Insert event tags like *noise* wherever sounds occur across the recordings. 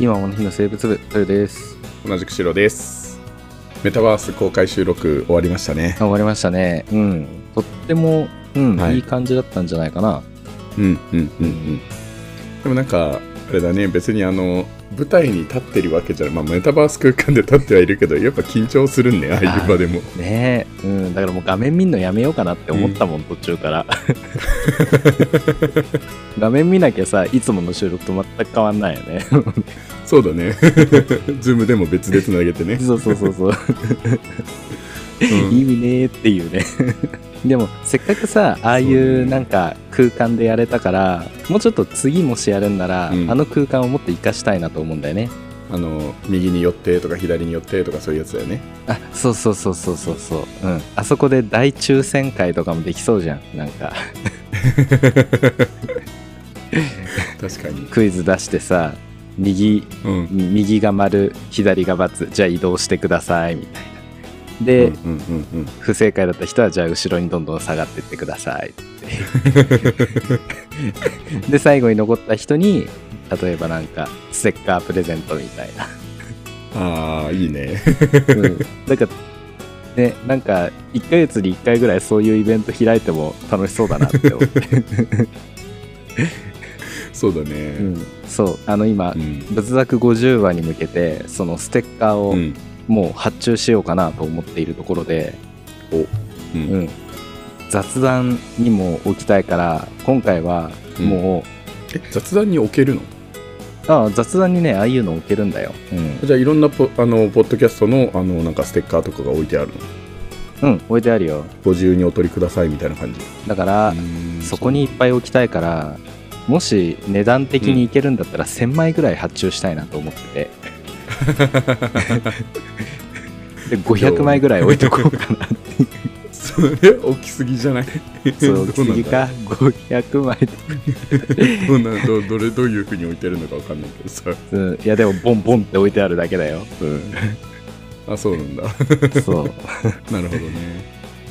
今もの日の生物部、トヨです。同じく白ですメタバース公開収録終わりましたねあ終わりましたね。うん。とっても、うん、はいい、い感じだったんじゃないかな。うんうんうんうんでもなんかあれだね別にあの舞台に立ってるわけじゃない、まあ、メタバース空間で立ってはいるけどやっぱ緊張するんねああいう場でもねえ、うん。だからもう画面見んのやめようかなって思ったもん、途中から。*laughs* 画面見なきゃさ、いつもの収録と全く変わんないよね。そうだね *laughs* ズームでも別でつなげてね、そうそうそうそう。うん意味ねーっていうね。でも、せっかくさ、ああいそうなんか空間でやれたから、もうちょっと次もしやるんなら、うん。あの空間をもっと活かしたいなと思うんだよね。あの右に寄ってとか左に寄ってとかそういうやつだよね。あそうそうそうそうそうそう。うん。あそこで大抽選会とかもできそうじゃん。なんか。確かに。クイズ出してさ右うん。右が丸左が×じゃあ移動してくださいみたいなで、うんうんうんうん。不正解だった人はじゃあ後ろにどんどん下がってってくださいって。で最後に残った人に例えばなんかステッカープレゼントみたいな。ああいいね。うん、なんかねなんか1ヶ月に1回ぐらいそういうイベント開いても楽しそうだなって思って、そうだうねん、そう。あの今うん。仏作50話に向けてそのステッカーをうんもう発注しようかなと思っているところで、おううん。ん、雑談にも置きたいから今回はもえ雑談に置けるの？う、ああ雑談にねああいうの置けるんだよ、うん。じゃあいろんなポあのポッドキャストのあのなんかステッカーとかが置いてあるの？うん、置いてあるよ。ご自由にお取りくださいみたいな感じ？だから、そこにいっぱい置きたいからもし値段的にいけるんだったら1000枚ぐらい発注したいなと思ってて、で500枚ぐらい置いとこうかなそれ *laughs* 大きすぎじゃない？そうどなんだ次か500枚どうなんどどれどういうふうに置いてるのかわかんないけどさ。うん、いやでもボンボンって置いてあるだけだよ、あそうなんだ。うん、そう。*laughs* なるほどね。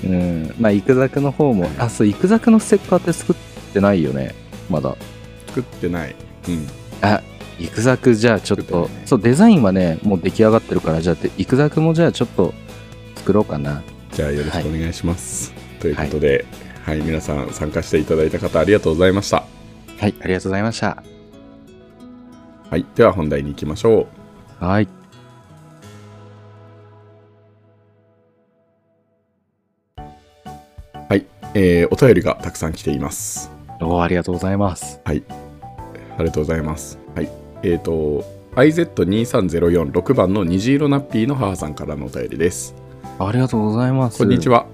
うん。まあイクザクの方もあそうイクザクのステッカーって作ってないよねまだ。作ってない。うん。あイクザクじゃあちょっと、ね。そうデザインはねもう出来上がってるからじゃあイクザクもじゃあちょっと作ろうかな。じゃあよろしくお願いします、ということで、はい、皆さん参加していただいた方ありがとうございました。はいありがとうございました。はいでは本題に行きましょう。はい。はい、えーお便りがたくさん来ています。おーありがとうございます。ありがとうございます。はい。えっ、と、IZ23046 番の虹色ナッピーの母さんからのお便りです。ありがとうございますこんにちは。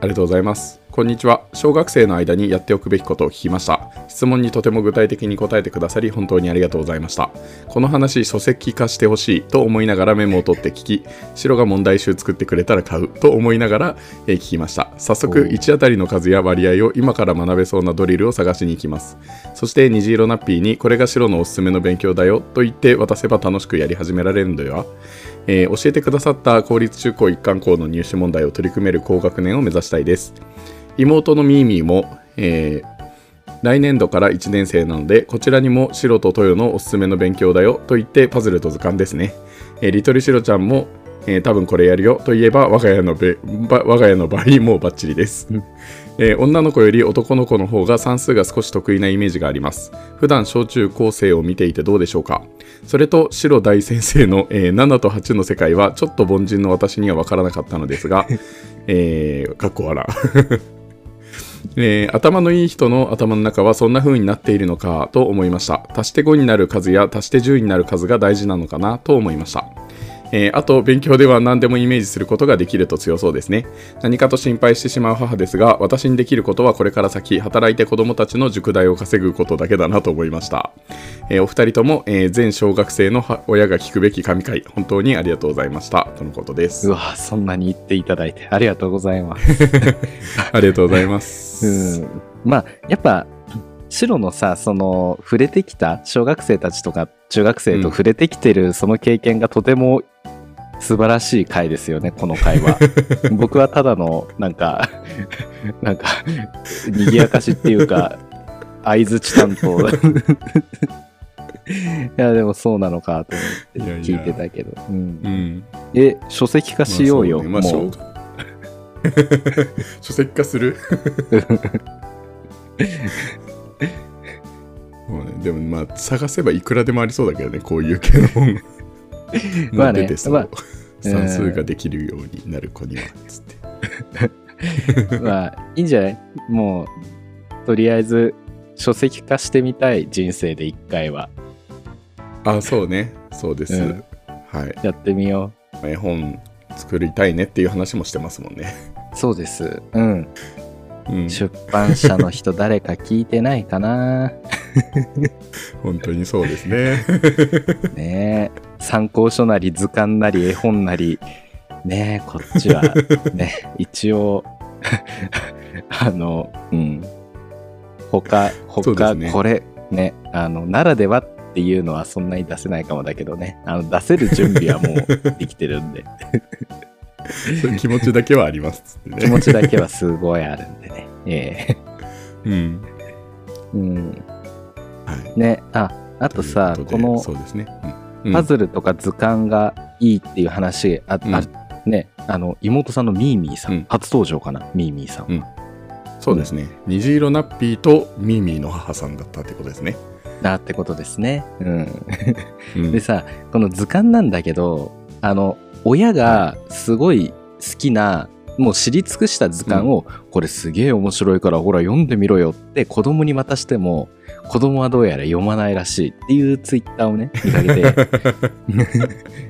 ありがとうございます。こんにちは。小学生の間にやっておくべきことを聞きました。質問にとても具体的に答えてくださり、本当にありがとうございました。この話、書籍化してほしいと思いながらメモを取って聞き、白が問題集作ってくれたら買うと思いながら、えー聞きました。早速、おー1あたりの数や割合を今から学べそうなドリルを探しに行きます。そして虹色ナッピーにこれが白のおすすめの勉強だよと言って渡せば楽しくやり始められるんだよ。えー教えてくださった公立中高一貫校の入試問題を取り組める高学年を目指したいです。妹のミーミーも、えー来年度から1年生なのでこちらにも白と豊のおすすめの勉強だよと言ってパズルと図鑑ですね。えーリトルシロちゃんも、えー多分これやるよと言えば我が家のべ我が家の場合もうバッチリです。*laughs* えー女の子より男の子の方が算数が少し得意なイメージがあります。普段小中高生を見ていてどうでしょうかそれと白大先生の、えー7と8の世界はちょっと凡人の私には分からなかったのですが、*laughs* えー、かっこ笑。えー頭のいい人の頭の中はそんな風になっているのかと思いました。足して5になる数や足して10になる数が大事なのかなと思いました。えーあと勉強では何でもイメージすることができると強そうですね。何かと心配してしまう母ですが私にできることはこれから先働いて子供たちの塾代を稼ぐことだけだなと思いました、えーお二人とも、えー全小学生のは親が聞くべき神回本当にありがとうございました。とのことです。うわそんなに言っていただいてありがとうございます。ありがとうございます、*laughs* *laughs* うん。まあやっぱ白のさその触れてきた小学生たちとか中学生と触れてきてるその経験がとても素晴らしい回ですよねこの回は。*laughs* 僕はただのなんか *laughs* なんか賑やかしっていうか相づち担当。*laughs* や、でもそうなのかと思って聞いてたけど。うん。うん。え、書籍化しようよ。まあね。もう。書籍化する？もうね、でもまあ探せばいくらでもありそうだけどねこういう系の本 *laughs* まあねもう出てそう、まあ *laughs* 算数ができるようになる子にはつって。*laughs* まあ、いいんじゃない？もう、とりあえず、書籍化してみたい人生で一回は。あそうね。そうです、うん。はい。やってみよ絵本作りたいねっていう話もしてますもんね、う。そうです。うん。うん、出版社の人誰か聞いてないかな。本当にそうですね。ね。え。参考書なり図鑑なり絵本なり、ねえ、こっちは、*laughs* ね、一応、*laughs* あの、うん。他、他、ね。これ、ね、あの、ならではっていうのはそんなに出せないかもだけどね、あの、出せる準備はもうできてるんで、*laughs* そういう気持ちだけはありますっつってね。気持ちだけはすごいあるんでね。えうん。えうん。はい。ね、あ、あとさ、とこのそうですね、うんパズルとか図鑑がいいっていう話あ、うん。あね、あの妹さんのミーミーさん、うん。初登場かなミーミーさん、うん。そうですね、虹色ナッピーとミーミーの母さんだったってことですね、だってことですね、うん、うん。*laughs* でさこの図鑑なんだけどあの親がすごい好きなもう知り尽くした図鑑を、これすげえ面白いからほら読んでみろよって子供に渡しても子供はどうやら読まないらしいっていうツイッターをね見かけて。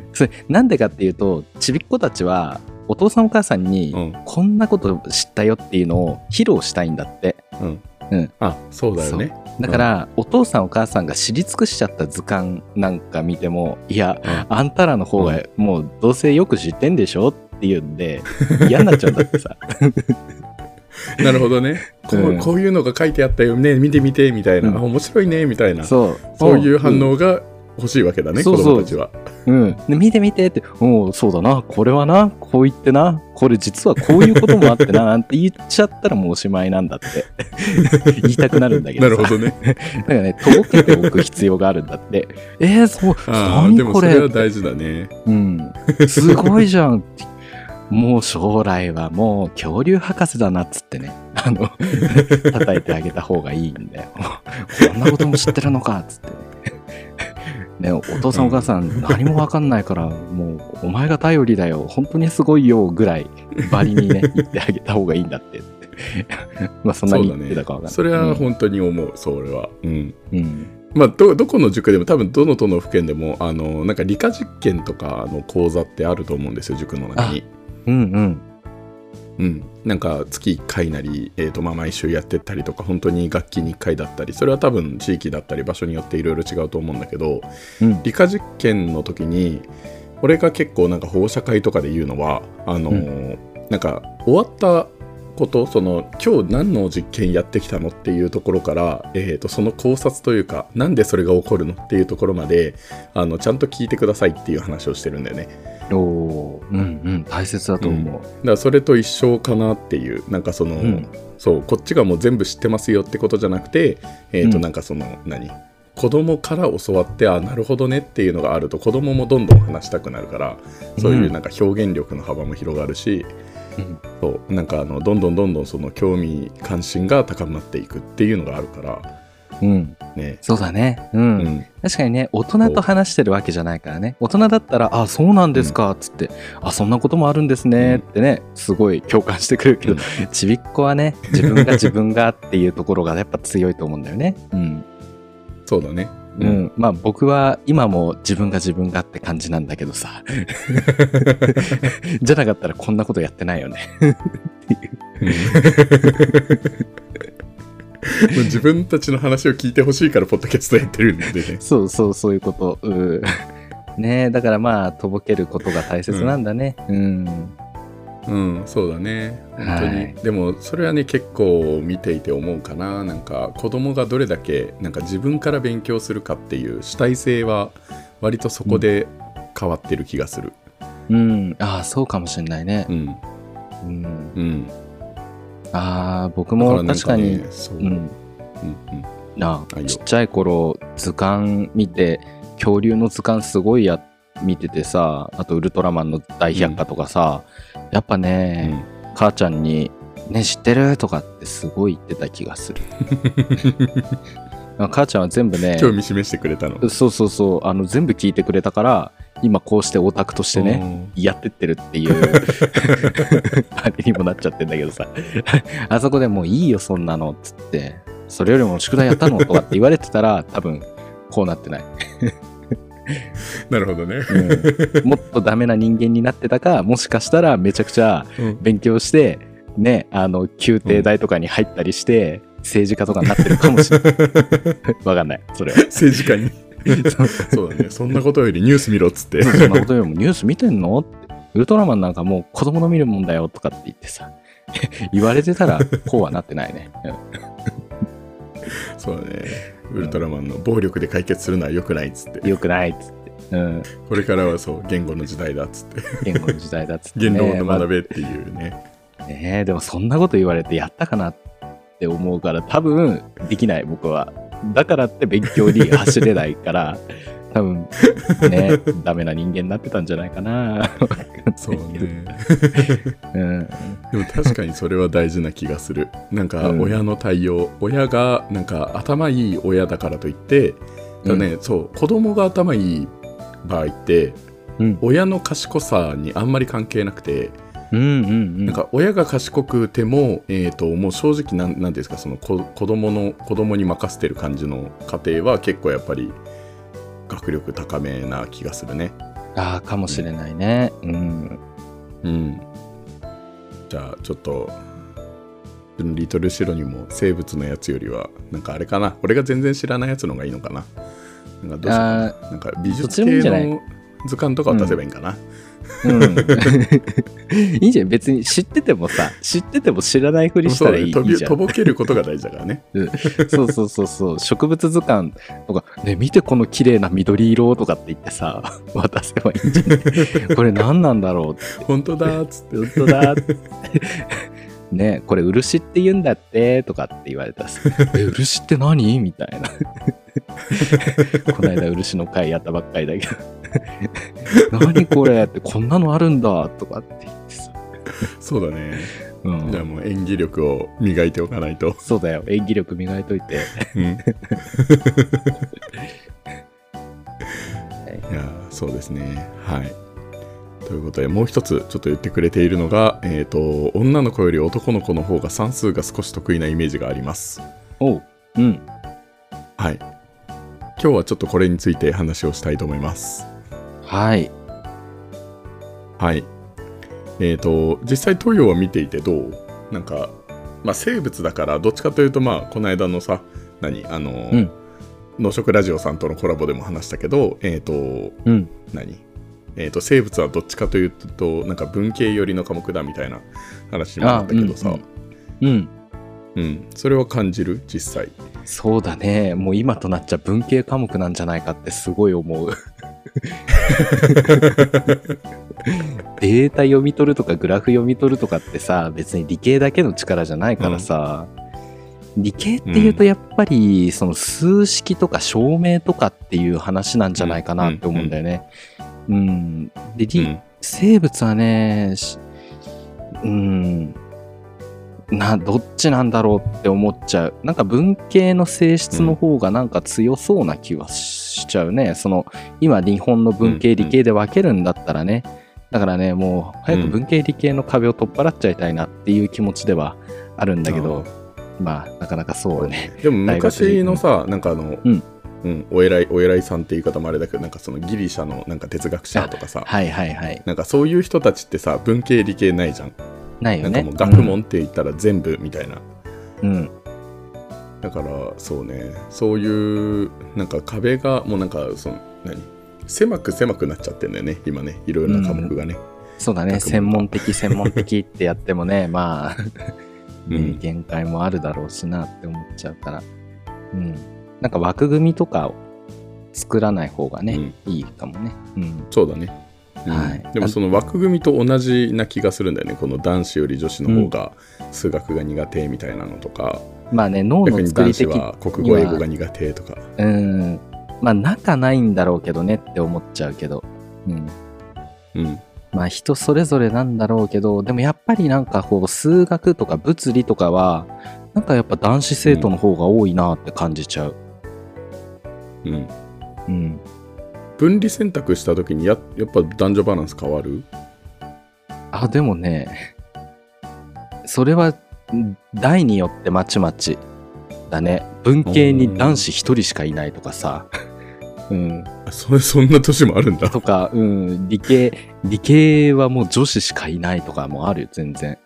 *laughs* それなんでかっていうとちびっ子たちはお父さんお母さんに、うん。こんなこと知ったよっていうのを披露したいんだって。うん。うん。あそうだよね。だから、お父さんお母さんが知り尽くしちゃった図鑑なんか見てもいやあんたらの方がもうどうせよく知ってんでしょっていうんで嫌になっちゃうんだってさ *laughs* *laughs* なるほどね。こう,、うん。こういうのが書いてあったよね。見てみてみたいな、うん。あ面白いねみたいな。そう。そういう反応が欲しいわけだね、そう。そう子供たちは。うん、で見て見てって「おうそうだな。これはな。こう言ってな。これ実はこういうこともあってな」なんて言っちゃったらもうおしまいなんだって。*laughs* 言いたくなるんだけどさ。なるほどね。*laughs* だからねとぼけておく必要があるんだって。えー、そう。あーでもそ何これれは大事だね。うん、すごいじゃんもう将来はもう恐竜博士だなっつってね。あの *laughs* 叩いてあげた方がいいんだよ。こんなことも知ってるのかっつってね。ね、お父さんお母さん何もわかんないからもうお前が頼りだよ。本当にすごいよぐらいバリにね *laughs* 言ってあげた方がいいんだって。*laughs* まあそんなに言ってたかわかんない。それは本当に思う、それは。うん。うん。まあどどこの塾でも多分どの都道府県でもあのなんか理科実験とかの講座ってあると思うんですよ塾の中にうんうん。うん、なんか月1回なり、えーとまあ、毎週やってったりとか本当に学期に1回だったりそれは多分地域だったり場所によっていろいろ違うと思うんだけどうん。理科実験の時に俺が結構なんか保護者会とかで言うのはあのーなんか終わったことその今日何の実験やってきたのっていうところから、えー、とその考察というかなんでそれが起こるのっていうところまであのちゃんと聞いてくださいっていう話をしてるんだよね。おーうんうん大切だと思う、だからそれと一緒かなっていうなんかその、うん。そうこっちがもう全部知ってますよってことじゃなくてえっ、とうん。なんかその何？子供から教わってあなるほどねっていうのがあると子供もどんどん話したくなるからそういうなんか表現力の幅も広がるし、うん。そうなんかあのどんどんどんどんその興味関心が高まっていくっていうのがあるからうん、ね、そうだね。うん、うん、確かにね大人と話してるわけじゃないからね。大人だったら「あそうなんですか」っつって「あそんなこともあるんですね」ってねすごい共感してくるけど、ちびっこはね自分が自分がっていうところがやっぱ強いと思うんだよね。うん、そうだね。うん。まあ僕は今も自分が自分がって感じなんだけどさ。*laughs* じゃなかったらこんなことやってないよね自分たちの話を聞いてほしいからポッドキャストやってるんでね。そうそうそういうことうんねえだからまあとぼけることが大切なんだねうんうん、そうだね。本当に。はいでも、それはね、結構見ていて思うかな。なんか、子供がどれだけ、なんか自分から勉強するかっていう主体性は、割とそこで変わってる気がする。うんああそうかもしれないねうん。うんうん。ああ僕も確かにねそう。うん。うんうん。なあちっちゃい頃図鑑見て恐竜の図鑑すごいや見ててさあとウルトラマンの大百科とかさ、やっぱうね、ん。母ちゃんに「ね知ってる?」とかってすごい言ってた気がする。*laughs* 母ちゃんは全部ね興味示してくれたの。そうそうそうあの全部聞いてくれたから今こうしてオタクとしてねやってってるっていう *laughs* あれにもなっちゃってんだけどさ。あそこでもういいよそんなのっつってそれよりも宿題やったのとかって言われてたら多分こうなってない、*laughs* なるほどね、うん。もっとダメな人間になってたかもしかしたらめちゃくちゃうん。勉強してねあの宮廷大とかに入ったりして、政治家とかになってるかもしれない。*laughs* わかんないそれは。政治家に *laughs* そうだねそんなことよりニュース見ろっつってそんなことよりもニュース見てんの？ウルトラマンなんかもう子供の見るもんだよとかって言ってさ。*laughs* 言われてたらこうはなってないね。うんそうだねウルトラマンの暴力で解決するのは良くないっつってよくないっつって。うん。これからはそう言語の時代だっつって言語の時代だっつって、ね。言論をまあ学べっていうねねえでもそんなこと言われてやったかなって思うから多分できない僕は。だからって勉強に走れないから、*laughs* 多分ね、ダメな人間になってたんじゃないかな。そうね *laughs* うん。でも確かにそれは大事な気がするなんかうん親の対応、親がなんか頭いい親だからといってだね、そう子供が頭いい場合ってうん。親の賢さにあんまり関係なくて、うんうんうん。なんか親が賢くても、えー、ともう正直なんなんですかその子子供の子供に任せてる感じの家庭は結構やっぱり学力高めな気がするね。ああ、かもしれないね。うん。うん。じゃあちょっとリトルシロにも生物のやつよりはなんかあれかな俺が全然知らないやつの方がいいのかななんかどうしようかなあなんか美術系の図鑑とかを出せばいいんかな、うん。*laughs* いいんじゃん。別に知っててもさ、知ってても知らないふりしたらいいそういいじゃん。とぼけることが大事だからね *laughs* そうそうそうそう。植物図鑑とか、ね、見てこの綺麗な緑色とかって言ってさ、*laughs* 渡せばいいんじゃない？これ何なんだろう？って。本当だーっつって本当だって。ねこれ漆って言うんだってとかって言われたらさ、え、漆って何？みたいな。*laughs* この間漆の会やったばっかりだけど。*laughs* 何これってこんなのあるんだとかって言ってさ。そうだねうんじゃあもう演技力を磨いておかないと、そうだよ。演技力磨いといて。うん、*laughs* いやーそうですねはいということでもう一つちょっと言ってくれているのが、えー、と女の子より男の子の方が算数が少し得意なイメージがありますおう。うん。はい今日はちょっとこれについて話をしたいと思います。はい。はい。えー、と実際東洋は見ていてどう？なんか、まあ、生物だからどっちかというとまあこの間のさ何？あの、うん。農食ラジオさんとのコラボでも話したけどえっ、とうん。何？えー、と生物はどっちかというとなんか文系寄りの科目だみたいな話にもあったけどさ、うんうん。うん。それは感じる？実際そうだね。もう今となっちゃ文系科目なんじゃないかってすごい思う。*laughs* データ読み取るとかグラフ読み取るとかってさ、別に理系だけの力じゃないからさ、理系っていうとやっぱりその数式とか証明とかっていう話なんじゃないかなって思うんだよね。うん。で、理うん生物はね、しうん、な、どっちなんだろうって思っちゃう。なんか文系の性質の方がなんか強そうな気はしちゃうね。その、今日本の文系うん理系で分けるんだったらね。だからね、もう早く文系理系の壁を取っ払っちゃいたいなっていう気持ちではあるんだけど、まあ、なかなかそうね。でも昔のさなんかあの、うんうんお偉いお偉いさんって言い方もあれだけどなんかそのギリシャのなんか哲学者とかさはいはいはい。なんかそういう人たちってさ文系理系ないじゃん、ないよね。なんかもう学問って言ったら全部みたいな、うん。うん。だからそうねそういうなんか壁がもうなんかその何？狭く狭くなっちゃってんだよね今ねいろいろな科目がね、そうだね。専門的、専門的ってやってもね、*laughs* まあ、ねうん限界もあるだろうしなって思っちゃうから。うん。なんか枠組みとかを作らない方がね、いいかもね。うん。そうだね、うんはい。でもその枠組みと同じな気がするんだよね。この男子より女子の方が数学が苦手みたいなのとか、まあね脳の作り的は。国語英語が苦手とか。うん。まあ仲ないんだろうけどねって思っちゃうけど。うん。うん。まあ人それぞれなんだろうけどでもやっぱりなんかこう数学とか物理とかはなんかやっぱ男子生徒の方が多いなって感じちゃう。うん。うん分離選択した時にややっぱ男女バランス変わる？あでもねそれはん代によってまちまちだね。文系に男子一人しかいないとかさ。うん。あそそんな年もあるんだ。とか、うん、理系、理系はもう女子しかいないとかもあるよ、全然。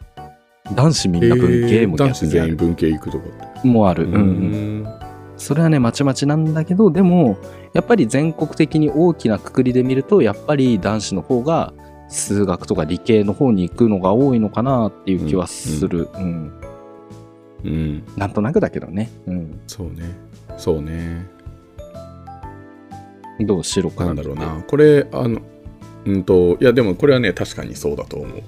男子みんな文系もえー男逆にある。子全員文系行くとかもある。うんううん。んそれはね、まちまちなんだけど、でも、やっぱり全国的に大きなくくりで見ると、やっぱり男子の方が数学とか理系の方に行くのが多いのかなっていう気はする。うん。うんなんとなくだけどね。うん。そうねそうねどう？白かなんだろうなこれあのうんといやでもこれはね確かにそうだと思う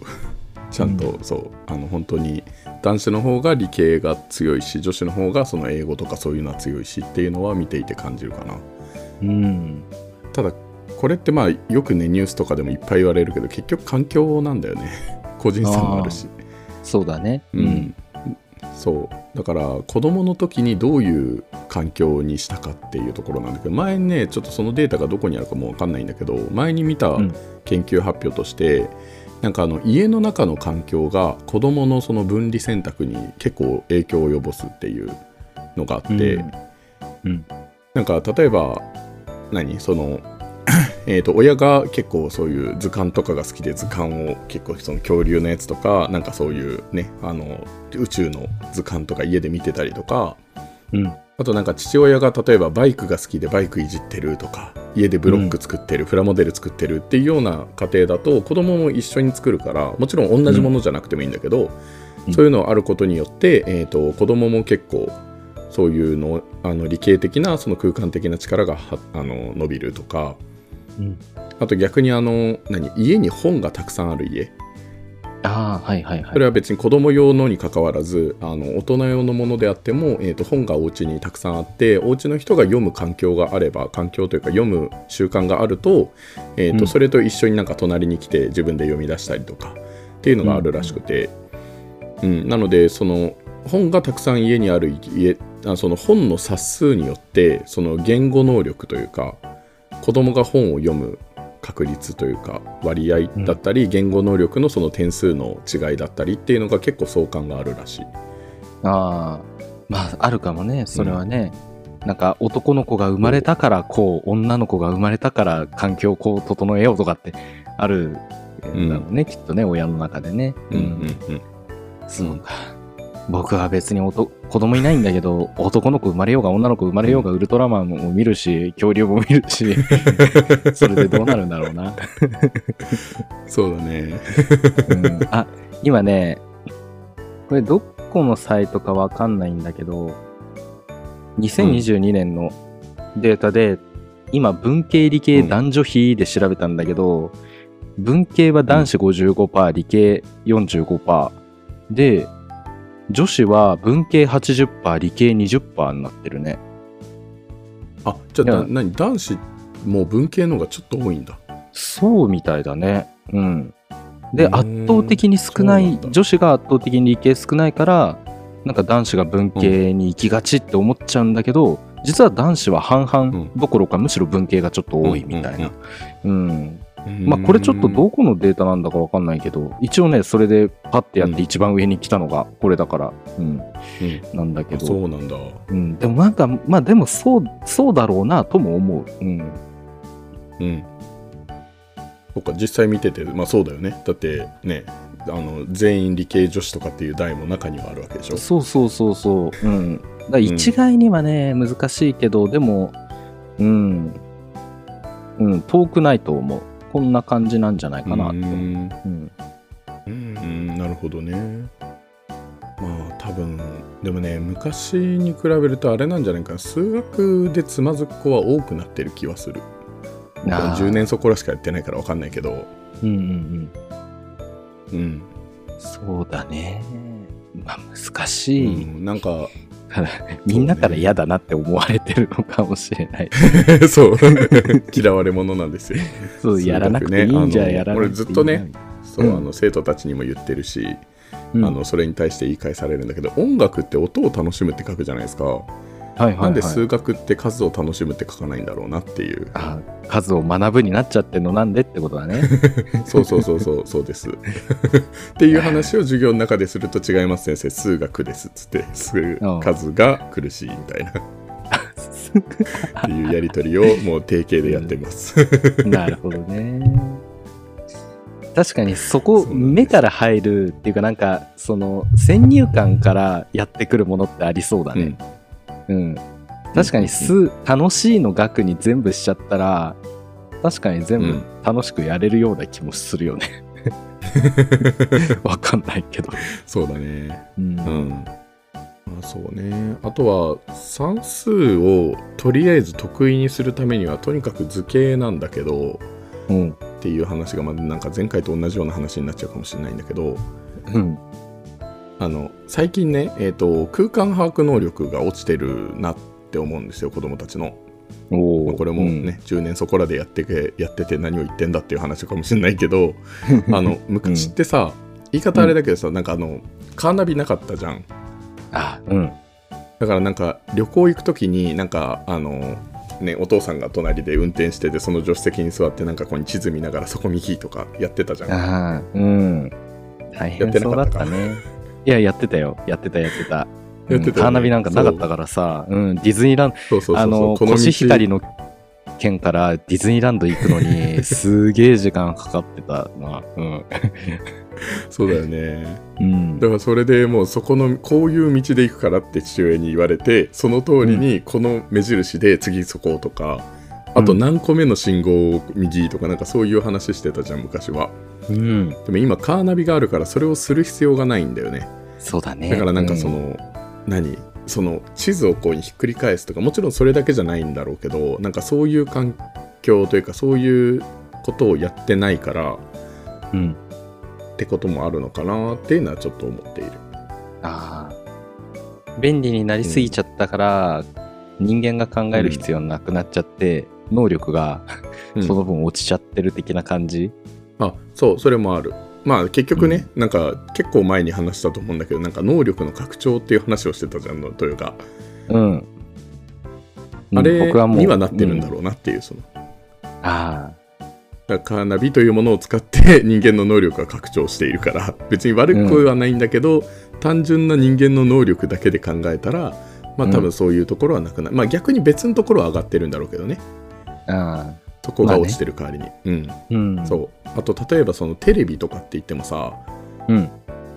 ちゃんと、そうあの本当に男子の方が理系が強いし女子の方がその英語とかそういうのは強いしっていうのは見ていて感じるかな。うん。ただこれってまあよくねニュースとかでもいっぱい言われるけど結局環境なんだよね。*laughs* 個人差もあるし。そうだね。うん。そう。だから子供の時にどういう環境にしたかっていうところなんだけど前にねちょっとそのデータがどこにあるかもわかんないんだけど前に見たうん。研究発表として、なんかあの家の中の環境が子供のその分離選択に結構影響を及ぼすっていうのがあって、うん。うん。なんか例えば何？その *coughs* えーと親が結構そういう図鑑とかが好きで図鑑を結構その恐竜のやつとかなんかそういうねあの宇宙の図鑑とか家で見てたりとかうん。あとなんか父親が例えばバイクが好きでバイクいじってるとか家でブロック作ってる、プラモデル作ってるっていうような家庭だと子供も一緒に作るからもちろん同じものじゃなくてもいいんだけど、うん。そういうのあることによって、えー、と子供も結構そういうのあの理系的なその空間的な力がはあの伸びるとか。うん。あと逆にあの何家に本がたくさんある家ああ、はいはいはい。それは別に子供用のに関わらずあの大人用のものであっても、えー、と本がお家にたくさんあってお家の人が読む環境があれば環境というか読む習慣があると,、えーとうん。それと一緒になんか隣に来て自分で読み出したりとかっていうのがあるらしくて、うん。なのでその本がたくさん家にある家あその本の冊数によってその言語能力というか子供が本を読む確率というか割合だったり、言語能力のその点数の違いだったりっていうのが結構相関があるらしい。ああ、まあ、あるかもね、それはね。なんか男の子が生まれたからこう、女の子が生まれたから環境をこう整えようとかってあるんだろうね、きっとね、親の中でね。うんうんうんそうか。僕は別に子供いないんだけど、男の子生まれようが女の子生まれようがウルトラマンも見るし、恐竜も見るし、*laughs* それでどうなるんだろうな。そうだね。うん。あ、今ね、これどこのサイトかわかんないんだけど、2022年のデータで、今文系理系男女比で調べたんだけど、文系は男子55%、理系45%で、女子は文系80%、理系20%になってるね。あじゃあ何男子もう文系の方がちょっと多いんだ。そうみたいだね。うん。で、圧倒的に少ない女子が圧倒的に理系少ないからなんか男子が文系に行きがちって思っちゃうんだけど、実は男子は半々どころかむしろ文系がちょっと多いみたいな。うん。まあこれちょっとどこのデータなんだかわかんないけど、一応ね、それでパッてやって一番上に来たのがこれだから、うん、うんなんだけあど。そうなんだ。うん、でもなんか、まあでもそう、そうだろうなとも思う。うん。うん。そっか実際見ててまあそうだよね。だってねあの全員理系女子とかっていう代も中にはあるわけでしょ。そうそうそうそう。うん。*laughs* だ一概にはね、難しいけど、でも、うん。うん、遠くないと思う。こんな感じなんじゃないかなって思う。んうん。うんなるほどね。まあ多分でもね昔に比べるとあれなんじゃないかな数学でつまずく子は多くなってる気はする。あー10年そこらしかやってないから分かんないけど、うんうんうん。うんそうだね。まあ難うしい。ん、なんかただみんなから嫌だなって思われてるのかもしれない。*laughs* そう。*laughs* 嫌われ者なんですよ。*laughs* そう、やらなくていいんじゃやらなくていい俺ずっとねそう、うん。あの生徒たちにも言ってるし、うん。あのそれに対して言い返されるんだけど音楽って音を楽しむって書くじゃないですか、はいはい、はい。なんで数学って数を楽しむって書かないんだろうなっていうあ数を学ぶになっちゃってんのなんでってことだね。*laughs* そうそうそうそうそうです *laughs* っていう話を授業の中ですると違います先生数学ですっつって数うん数が苦しいみたいなっていうやり取りをもう定型でやってます *laughs* なるほどね。確かにそこ目から入るっていうかなんかその先入観からやってくるものってありそうだね。うんうん。確かに数楽しいの額に全部しちゃったら確かに全部うん楽しくやれるような気もするよね。*laughs* わかんないけど。そうだねうん。うんまあそうねあとは算数をとりあえず得意にするためにはとにかく図形なんだけどうん。っていう話がまだなんか前回と同じような話になっちゃうかもしれないんだけどうん。あの最近ね、えー、と空間把握能力が落ちてるなって思うんですよ子供たちの、おこれもね、10年そこらでやってけやってて何を言ってんだっていう話かもしれないけど *laughs* あの昔ってさ、言い方あれだけどさ、なんかあのカーナビなかったじゃん。あ、うん。だからなんか旅行行く時になんかあのねお父さんが隣で運転しててその助手席に座ってなんかここに地図見ながらそこ右とかやってたじゃん。ああ、うん。大変そうだったね。いや、やってたよ。やってた、やってた。やってたよね。うんカーナビなんかなかったからさ、うん、ディズニーランド、あの、この道。コシヒカリの県からディズニーランド行くのに、*laughs* すげえ時間かかってたな。うん。そうだよね。うん。だからそれでもうそこのこういう道で行くからって父親に言われてその通りにこの目印で次そことか、あと何個目の信号を右とかなんかそういう話してたじゃん昔はうん。でも今カーナビがあるからそれをする必要がないんだよねそうだね。だからなんかそうん、の、何？その地図をこうひっくり返すとかもちろんそれだけじゃないんだろうけどなんかそういう環境というかそういうことをやってないからうん。ってこともあるのかなっていうのはちょっと思っているああ。便利になりすぎちゃったから、人間が考える必要なくなっちゃって、能力がうんその分落ちちゃってる的な感じ。あそうそれもある。まあ結局ね、なんか結構前に話したと思うんだけどなんか能力の拡張っていう話をしてたじゃんのトヨがうん。あれ僕はもうにはなってるんだうろうなっていうその。あだからカーナビというものを使って *laughs* 人間の能力が拡張しているから。別に悪くはないんだけど、単純な人間の能力だけで考えたらまあ多分そういうところはなくなる、まあ逆に別のところは上がってるんだろうけどね。あ。あそこが落ちてる代わりに、うんあ。うん。そうあと例えばそのテレビとかって言ってもさうん。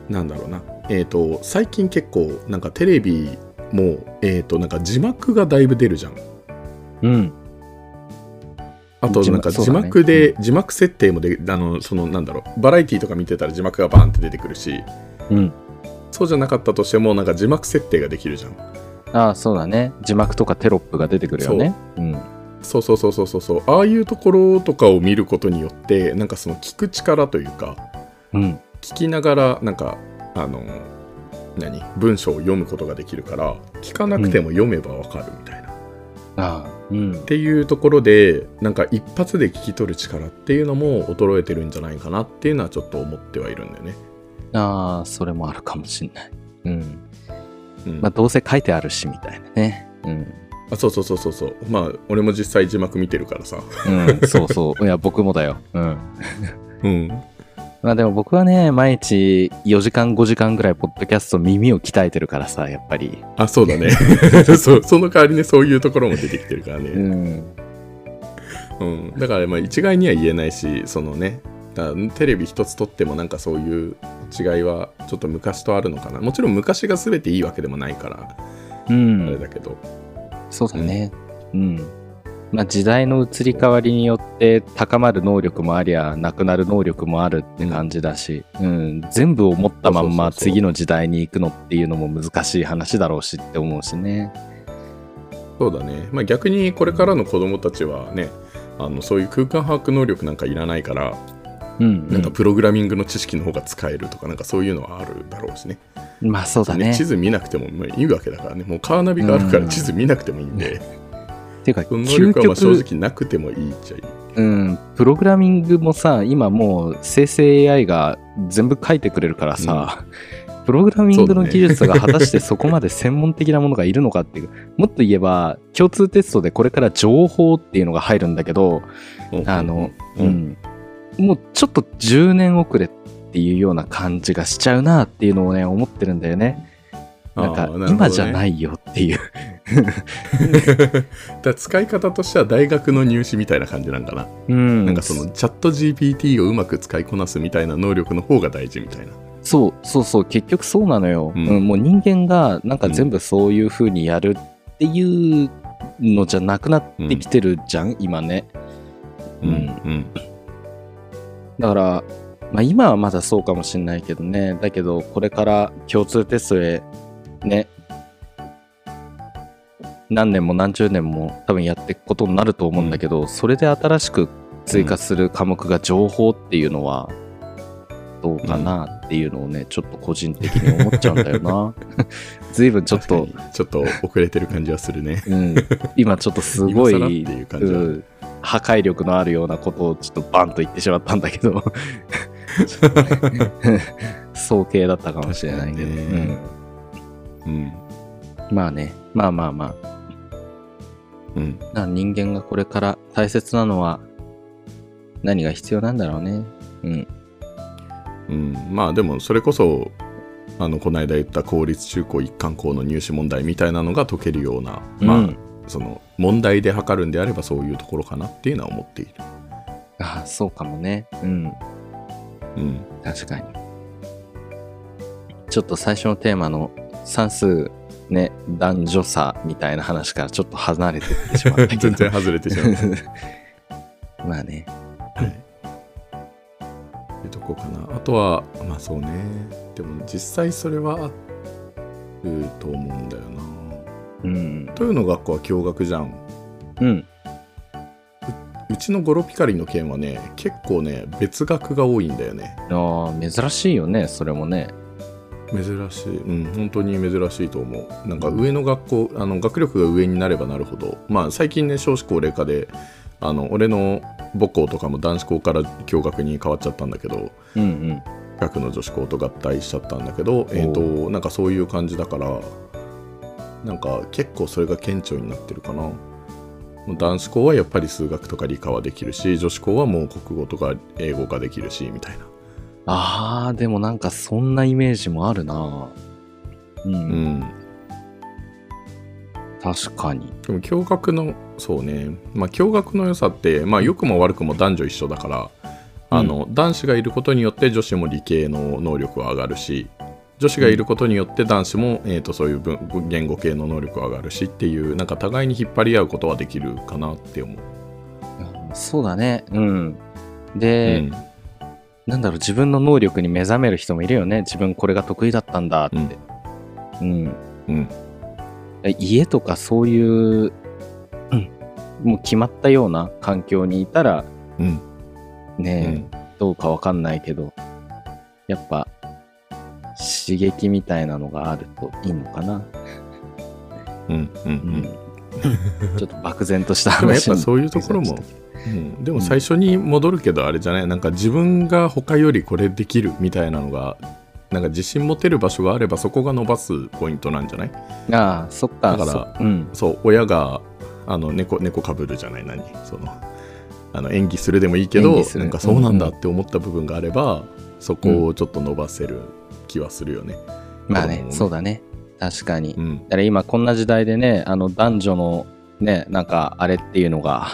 なんだろうなえっ、と最近結構なんかテレビもえっ、となんか字幕がだいぶ出るじゃんうん。あとなんか字字幕そうだね幕で、字幕設定もであのそのなんだろうバラエティとか見てたら字幕がバーンって出てくるしうん。そうじゃなかったとしてもなんか字幕設定ができるじゃんああ、そうだね。字幕とかテロップが出てくるよね。うん。そうそうそうそうそうそうああいうところとかを見ることによってなんかその聞く力というかうん。聞きながらなんかあの何？文章を読むことができるから聞かなくても読めばわかるみたいな、っああ。うん。ていうところでなんか一発で聞き取る力っていうのも衰えてるんじゃないかなっていうのはちょっと思ってはいるんだよね、ああ、それもあるかもしんない。うん。うんまあ、どうせ書いてあるし、みたいなね。うん。あそうそうそうそうそうまあ俺も実際字幕見てるからさうん、そうそう。いや、僕もだよ。うん。うんまあでも僕はね、毎日4時間5時間ぐらいポッドキャスト耳を鍛えてるからさ、やっぱり。あそうだね *laughs* そうその代わりねそういうところも出てきてるからね、うん。うん、だからまあ一概には言えないしそのねテレビ一つとってもなんかそういう違いはちょっと昔とあるのかなもちろん昔が全ていいわけでもないからうあれん。だけど、そうだね。うん。まあ時代の移り変わりによって高まる能力もありゃ、なくなる能力もあるって感じだし、うん。全部を持ったまんま次の時代に行くのっていうのも難しい話だろうしって思うしね。そうだね、まあ、逆にこれからの子供たちはねあのそういう空間把握能力なんかいらないから、うん、うん。なんかプログラミングの知識の方が使えるとかなんかそういうのはあるだろうしね。まあそうだね。地図見なくてもまあいいわけだからね。もうカーナビがあるから地図見なくてもいいんで、っていうか、能究力はまあ正極、直なくてもいいっちゃいい。うん、プログラミングもさ、今もう生成 AI が全部書いてくれるからさ、プログラミングの技術が果たしてそこまで専門的なものがいるのかっていう、もっと言えば、共通テストでこれから情報っていうのが入るんだけど、あの、ううんん、もうちょっと10年遅れっていうような感じがしちゃうなっていうのをね、思ってるんだよね。なんか今じゃないよっていう。*laughs* だ使い方としては大学の入試みたいな感じなんかな、うん、なんかそのチャット GPT をうまく使いこなすみたいな能力の方が大事みたいな。そうそうそう。結局そうなのよ、うん。うんもう人間がなんか全部そういう風にやるっていうのじゃなくなってきてるじゃん、今ね。うん。うんだから、まあ、今はまだそうかもしれないけどね。だけどこれから共通テストへね。何年も何十年も多分やっていくことになると思うんだけど、それで新しく追加する科目が情報っていうのはどうかなっていうのをね、ちょっと個人的に思っちゃうんだよな。*laughs* 随分ちょっとちょっと遅れてる感じはするね。うん、今ちょっとすごいうん破壊力のあるようなことをちょっとバンと言ってしまったんだけど。*laughs* 早計だったかもしれないけど、うん。うん、まあね。まあまあまあ。うん。な人間がこれから大切なのは何が必要なんだろうね。うん。うん、まあでもそれこそあのこの間言った公立中高一貫校の入試問題みたいなのが解けるような、まあうんその問題で測るんであればそういうところかなっていうのは思っている。ああそうかもねうんうん、確かにちょっと最初のテーマの算数ね男女差みたいな話からちょっと離れてってしまったけど *laughs* 全然外れてしまう。*laughs* まあねいうとこかな。あとはまあそうね。でも実際それはあると思うんだよな。うん。というの学校は共学じゃん。うん。うちのゴロピカリの件はね結構ね別学が多いんだよね。ああ珍しいよねそれもね。珍しい。うん本当に珍しいと思う。なんか上の学校あの学力が上になればなるほど。まあ最近ね少子高齢化であの俺の母校とかも男子校から共学に変わっちゃったんだけどうんうん。学の女子校と合体しちゃったんだけどえっ、となんかそういう感じだからなんか結構それが顕著になってるかな。男子校はやっぱり数学とか理科はできるし女子校はもう国語とか英語ができるしみたいな。ああでもなんかそんなイメージもあるな。うん、うん。確かに。でも共学のそうね。まあ共学の良さってまあ良くも悪くも男女一緒だからあの、男子がいることによって女子も理系の能力は上がるし女子がいることによって男子も、えー、とそういう文言語系の能力は上がるしっていうなんか互いに引っ張り合うことはできるかなって思う。そうだね。うん。で、うん。なんだろう自分の能力に目覚める人もいるよね。自分これが得意だったんだって。うん、うん。家とかそういう、うん、もう決まったような環境にいたらうん。ねえ、どうかわかんないけどやっぱ刺激みたいなのがあるといいのかな、うんうんううん。ん、*laughs* ちょっと漠然としたでもやっぱそういうところも。うん、でも最初に戻るけどあれじゃない？なんか自分が他よりこれできるみたいなのがなんか自信持てる場所があればそこが伸ばすポイントなんじゃない？ああそっかだからそうん。そう親があの猫猫かぶるじゃない？何？そのあの演技するでもいいけどなんかそうなんだうんって思った部分があれば、そこをちょっと伸ばせる気はするよね。まあねそうだね。確かに、うん。だから今こんな時代でねあの男女のねなんかあれっていうのが、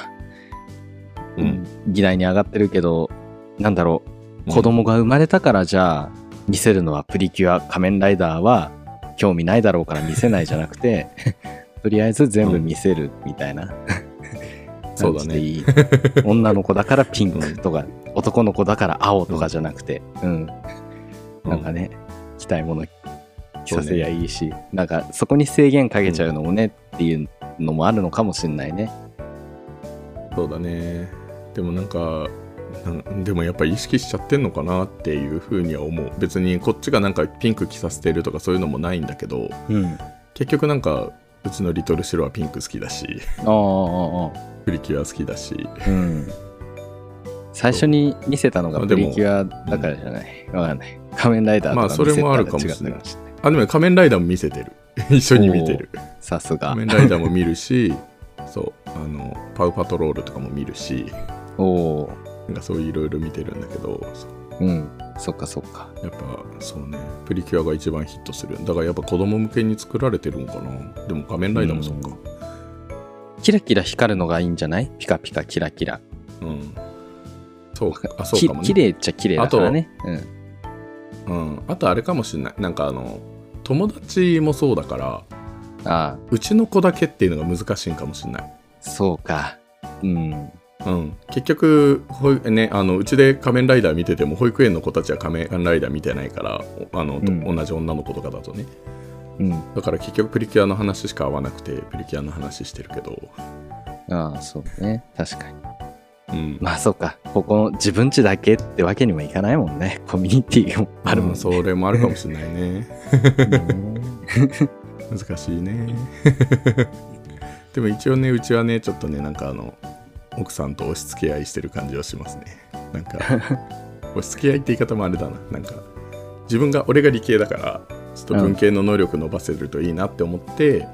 うん。議題に上がってるけどなんだろう。うん。子供が生まれたからじゃあ見せるのはプリキュア仮面ライダーは興味ないだろうから見せないじゃなくて *laughs* とりあえず全部見せるみたいな、*laughs* そうだね。女の子だからピンクとか、男の子だから青とかじゃなくて。うん。なんかね、着たいもの着させりゃいいし、なんかそこに制限かけちゃうのもね、っていうのもあるのかもしれないね。そうだねでもなんかでもやっぱり意識しちゃってんのかなっていうふうには思う別にこっちがなんかピンク着させてるとかそういうのもないんだけどうん。結局なんかうちのリトルシロはピンク好きだしああ、ああ、プリキュア好きだしうん。最初に見せたのがプリキュアだからじゃない？わかんない。仮面ライダーとかまあそれもあるかもしれない。あでもね仮面ライダーも見せてる *laughs* 一緒に見てるさすが仮。面ライダーも見るし *laughs* そうあのパウパトロールとかも見るしおおなんかそういういろいろ見てるんだけど。うん。そっかそっか。やっぱそうねプリキュアが一番ヒットするだからやっぱ子供向けに作られてるんかなでも仮面ライダーもそっかキラキラ光るのがいいんじゃない？ピカピカキラキラ。うん、そうかあそうきかもね綺麗っちゃ綺麗だからね。うん。うん、あとあれかもしれないなんかあの友達もそうだからああ、うちの子だけっていうのが難しいんかもしれないそうか。うん。うん、結局ね、あのうちで仮面ライダー見てても保育園の子たちは仮面ライダー見てないからおあの、とうん同じ女の子とかだとねうん。だから結局プリキュアの話しか合わなくてプリキュアの話してるけど、ああ、そうね。確かに。うん。まあそうか。ここの自分家だけってわけにもいかないもんね。コミュニティもあるもんね。うんそれもあるかもしれないね。う *laughs* ん難しいね。でも一応ねうちはねちょっとねなんかあの奥さんと押し付け合いしてる感じはしますね。なんか *laughs* 押し付け合いって言い方もあれだな。なんか自分が俺が理系だからちょっと文系の能力伸ばせるといいなって思って、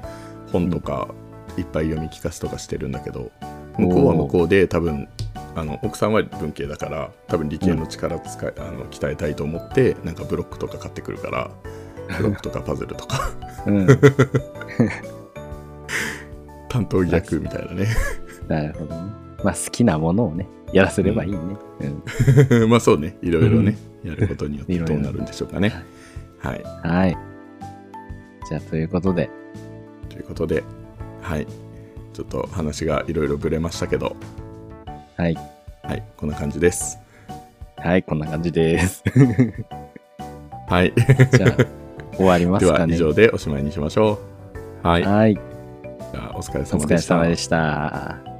本とかいっぱい読み聞かせとかしてるんだけど向こうは向こうで多分あの奥さんは文系だから多分理系の力使い、あの鍛えたいと思ってなんかブロックとか買ってくるからブロックとかパズルとか。うん。*laughs* 担当逆みたいなね。なるほどね。まあ好きなものをね、やらせればいいね。うん。*laughs* まあそうね。いろいろね、やることによってどうなるんでしょうかね。はい。はい。じゃあということで、ということではい。ちょっと話がいろいろぶれましたけどはい。はいこんな感じですはい、こんな感じです。はいじゃあ、終わりまですはかね。以上でおしまいにしましょうはいはい。じゃあお疲れお様でした疲れ様でした。